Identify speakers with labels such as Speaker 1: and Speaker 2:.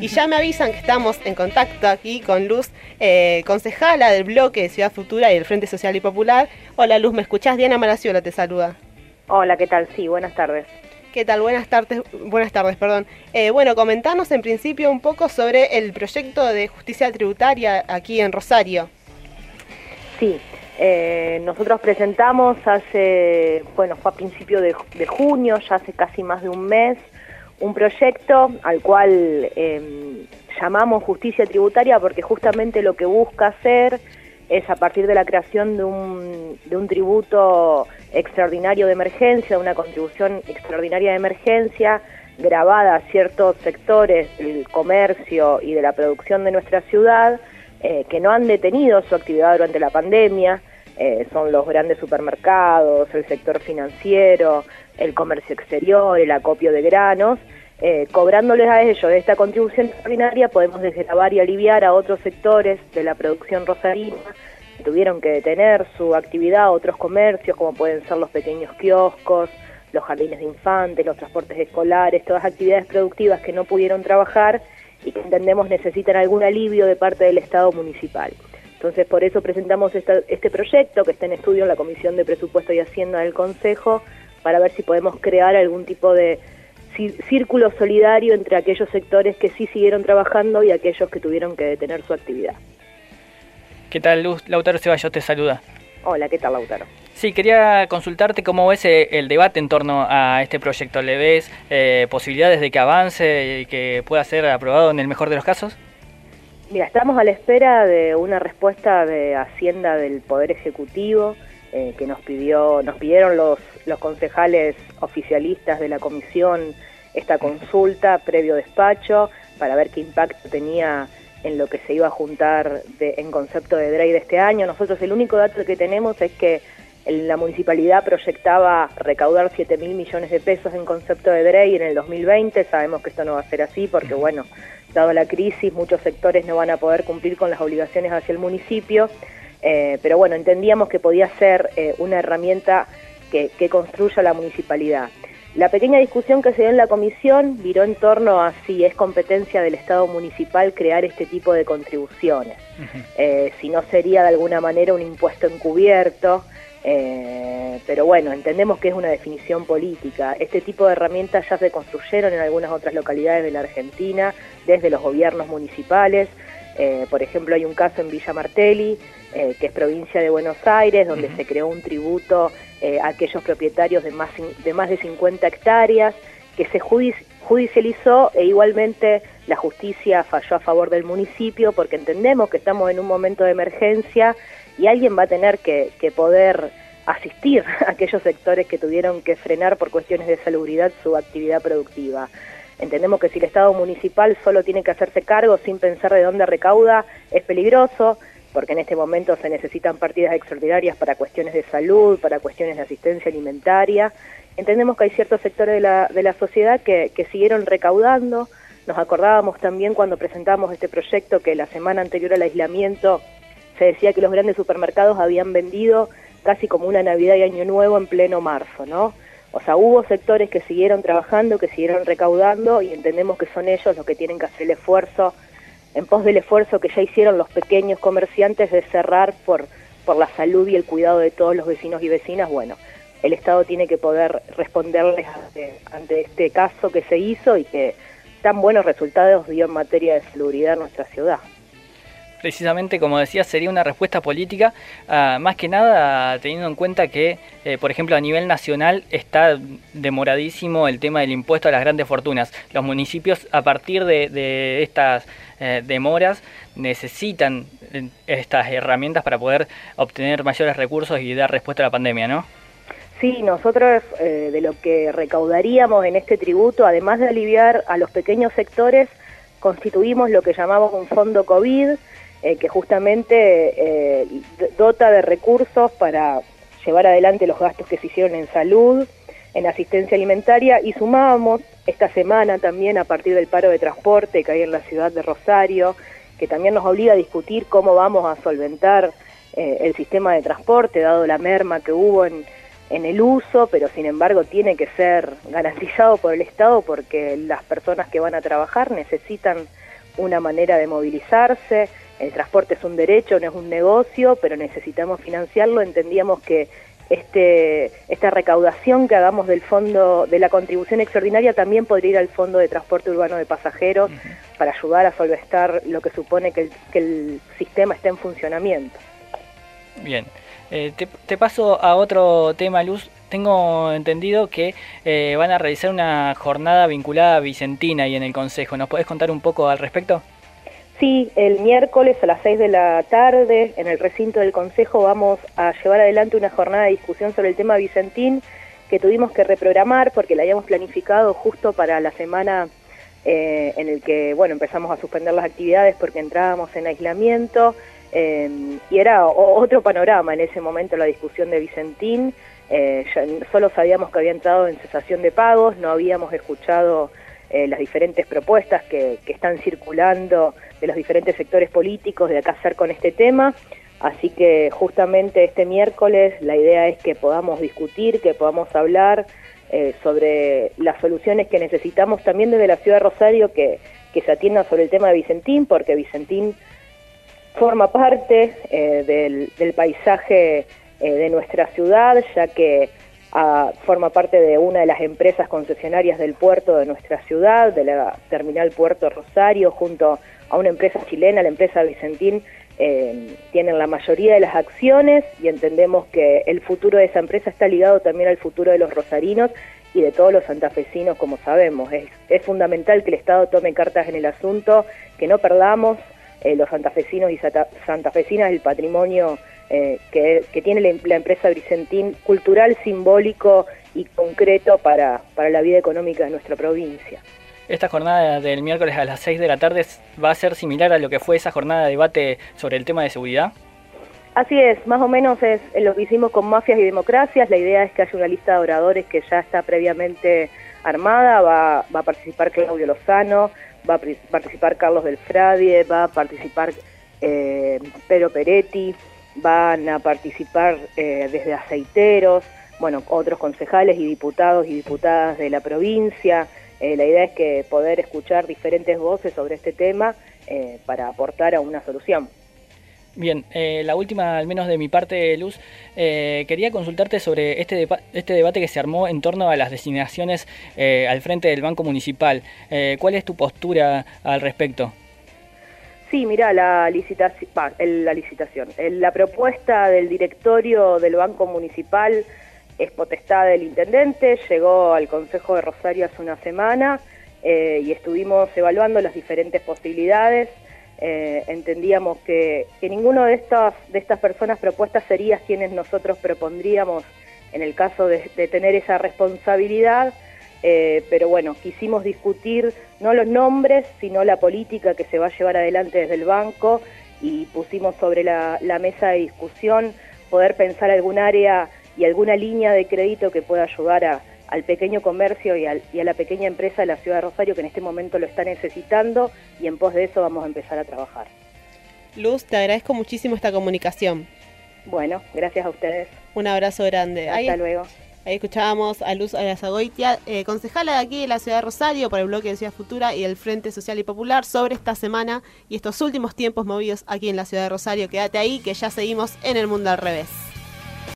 Speaker 1: Y ya me avisan que estamos en contacto aquí con Luz, eh, concejala del bloque de Ciudad Futura y del Frente Social y Popular. Hola Luz, ¿me escuchás? Diana Malaciola te saluda.
Speaker 2: Hola, ¿qué tal? Sí, buenas tardes.
Speaker 1: ¿Qué tal? Buenas tardes, buenas tardes, perdón. Eh, bueno, comentarnos en principio un poco sobre el proyecto de justicia tributaria aquí en Rosario.
Speaker 2: Sí, eh, nosotros presentamos hace, bueno, fue a principio de junio, ya hace casi más de un mes, un proyecto al cual em, llamamos justicia tributaria porque justamente lo que busca hacer es a partir de la creación de un, de un tributo extraordinario de emergencia, una contribución extraordinaria de emergencia grabada a ciertos sectores del comercio y de la producción de nuestra ciudad eh, que no han detenido su actividad durante la pandemia, eh, son los grandes supermercados, el sector financiero, el comercio exterior, el acopio de granos, eh, cobrándoles a ellos esta contribución extraordinaria podemos desgravar y aliviar a otros sectores de la producción rosarina que tuvieron que detener su actividad, otros comercios como pueden ser los pequeños kioscos, los jardines de infantes, los transportes escolares, todas actividades productivas que no pudieron trabajar y que entendemos necesitan algún alivio de parte del Estado municipal. Entonces, por eso presentamos este proyecto que está en estudio en la Comisión de Presupuesto y Hacienda del Consejo para ver si podemos crear algún tipo de círculo solidario entre aquellos sectores que sí siguieron trabajando y aquellos que tuvieron que detener su actividad.
Speaker 3: ¿Qué tal, Luz? Lautaro Ceballos te saluda.
Speaker 2: Hola, ¿qué tal, Lautaro?
Speaker 3: Sí, quería consultarte cómo ves eh, el debate en torno a este proyecto. ¿Le ves eh, posibilidades de que avance y que pueda ser aprobado en el mejor de los casos?
Speaker 2: Mira, estamos a la espera de una respuesta de Hacienda del Poder Ejecutivo eh, que nos pidió, nos pidieron los, los concejales oficialistas de la comisión esta consulta previo despacho para ver qué impacto tenía en lo que se iba a juntar de, en concepto de DREI de este año. Nosotros el único dato que tenemos es que la municipalidad proyectaba recaudar 7 mil millones de pesos en concepto de DREI en el 2020. Sabemos que esto no va a ser así porque, bueno, dado la crisis, muchos sectores no van a poder cumplir con las obligaciones hacia el municipio. Eh, pero bueno, entendíamos que podía ser eh, una herramienta que, construya la municipalidad. La pequeña discusión que se dio en la comisión viró en torno a si es competencia del Estado municipal crear este tipo de contribuciones, eh, si no sería de alguna manera un impuesto encubierto, pero bueno, entendemos que es una definición política. Este tipo de herramientas ya se construyeron en algunas otras localidades de la Argentina, desde los gobiernos municipales, eh, por ejemplo, hay un caso en Villa Martelli, eh, que es provincia de Buenos Aires, donde se creó un tributo eh, a aquellos propietarios de más, de más de 50 hectáreas, que se judicializó e igualmente la justicia falló a favor del municipio porque entendemos que estamos en un momento de emergencia y alguien va a tener que, poder asistir a aquellos sectores que tuvieron que frenar por cuestiones de salubridad su actividad productiva. Entendemos que si el Estado municipal solo tiene que hacerse cargo sin pensar de dónde recauda, es peligroso, porque en este momento se necesitan partidas extraordinarias para cuestiones de salud, para cuestiones de asistencia alimentaria. Entendemos que hay ciertos sectores de la, de la sociedad que, que siguieron recaudando. Nos acordábamos también cuando presentamos este proyecto que la semana anterior al aislamiento se decía que los grandes supermercados habían vendido casi como una Navidad y Año Nuevo en pleno marzo, ¿no? O sea, hubo sectores que siguieron trabajando, que siguieron recaudando y entendemos que son ellos los que tienen que hacer el esfuerzo, en pos del esfuerzo que ya hicieron los pequeños comerciantes de cerrar por, por la salud y el cuidado de todos los vecinos y vecinas. Bueno, el Estado tiene que poder responderles ante, este caso que se hizo y que tan buenos resultados dio en materia de salubridad en nuestra ciudad
Speaker 3: precisamente, como decía, sería una respuesta política, ah, más que nada teniendo en cuenta que, eh, por ejemplo, a nivel nacional está demoradísimo el tema del impuesto a las grandes fortunas. Los municipios, a partir de, estas eh, demoras, necesitan eh, estas herramientas para poder obtener mayores recursos y dar respuesta a la pandemia, ¿no?
Speaker 2: Sí, nosotros de lo que recaudaríamos en este tributo, además de aliviar a los pequeños sectores, constituimos lo que llamamos un fondo COVID, eh, que justamente eh, dota de recursos para llevar adelante los gastos que se hicieron en salud, en asistencia alimentaria y sumábamos esta semana también a partir del paro de transporte que hay en la ciudad de Rosario, que también nos obliga a discutir cómo vamos a solventar eh, el sistema de transporte, dado la merma que hubo en, en el uso, pero sin embargo tiene que ser garantizado por el Estado porque las personas que van a trabajar necesitan una manera de movilizarse, el transporte es un derecho, no es un negocio, pero necesitamos financiarlo, entendíamos que este, esta recaudación que hagamos del fondo de la contribución extraordinaria también podría ir al fondo de transporte urbano de pasajeros para ayudar a solventar lo que supone que el, sistema esté en funcionamiento.
Speaker 3: Bien, eh, te, paso a otro tema, Luz. Tengo entendido que eh, van a realizar una jornada vinculada a Vicentina y en el Consejo. ¿Nos puedes contar un poco al respecto?
Speaker 2: Sí, el miércoles a las 6 de la tarde en el recinto del Consejo vamos a llevar adelante una jornada de discusión sobre el tema Vicentín que tuvimos que reprogramar porque la habíamos planificado justo para la semana eh, en el que bueno empezamos a suspender las actividades porque entrábamos en aislamiento eh, y era otro panorama en ese momento la discusión de Vicentín. Eh, solo sabíamos que había entrado en cesación de pagos, no habíamos escuchado las diferentes propuestas que, están circulando de los diferentes sectores políticos de acá hacer con este tema. Así que justamente este miércoles la idea es que podamos discutir, que podamos hablar eh, sobre las soluciones que necesitamos también desde la ciudad de Rosario que, que se atiendan sobre el tema de Vicentín, porque Vicentín forma parte eh, del, paisaje eh, de nuestra ciudad, ya que ah, forma parte de una de las empresas concesionarias del puerto de nuestra ciudad, de la terminal Puerto Rosario, junto a una empresa chilena, la empresa Vicentín, eh, tienen la mayoría de las acciones y entendemos que el futuro de esa empresa está ligado también al futuro de los rosarinos y de todos los santafesinos, como sabemos. Es, fundamental que el Estado tome cartas en el asunto, que no perdamos eh, los santafesinos y santafesinas el patrimonio eh, que, tiene la, la, empresa Vicentín, cultural, simbólico y concreto para, para la vida económica de nuestra provincia.
Speaker 3: Esta jornada del miércoles a las 6 de la tarde va a ser similar a lo que fue esa jornada de debate sobre el tema de seguridad.
Speaker 2: Así es, más o menos es lo que hicimos con mafias y democracias. La idea es que haya una lista de oradores que ya está previamente armada. Va, a participar Claudio Lozano, va a participar Carlos del Fradie, va a participar eh, Pedro Peretti, van a participar eh, desde aceiteros, bueno, otros concejales y diputados y diputadas de la provincia. Eh, la idea es que poder escuchar diferentes voces sobre este tema eh, para aportar a una solución.
Speaker 3: Bien, eh, la última, al menos de mi parte, Luz, quería consultarte sobre este, este debate que se armó en torno a las designaciones al frente del Banco Municipal. ¿Cuál es tu postura al respecto?
Speaker 2: Sí, mira, la licitación, la licitación, la propuesta del directorio del Banco Municipal es potestad del intendente, llegó al Consejo de Rosario hace una semana eh, y estuvimos evaluando las diferentes posibilidades. Eh, entendíamos que, que ninguno de estas, de estas personas propuestas sería quienes nosotros propondríamos en el caso de, tener esa responsabilidad, eh, pero bueno, quisimos discutir no los nombres, sino la política que se va a llevar adelante desde el banco y pusimos sobre la, la mesa de discusión poder pensar algún área y alguna línea de crédito que pueda ayudar al pequeño comercio y, a la pequeña empresa de la ciudad de Rosario que en este momento lo está necesitando y en pos de eso vamos a empezar a trabajar.
Speaker 1: Luz, te agradezco muchísimo esta comunicación.
Speaker 2: Bueno, gracias a ustedes.
Speaker 1: Un abrazo grande.
Speaker 2: Hasta luego.
Speaker 1: Ahí escuchábamos a Luz Arazagoitia, eh, concejala de aquí de la ciudad de Rosario por el bloque de Ciudad Futura y el Frente Social y Popular sobre esta semana y estos últimos tiempos movidos aquí en la ciudad de Rosario. Quédate ahí que ya seguimos en el mundo al revés.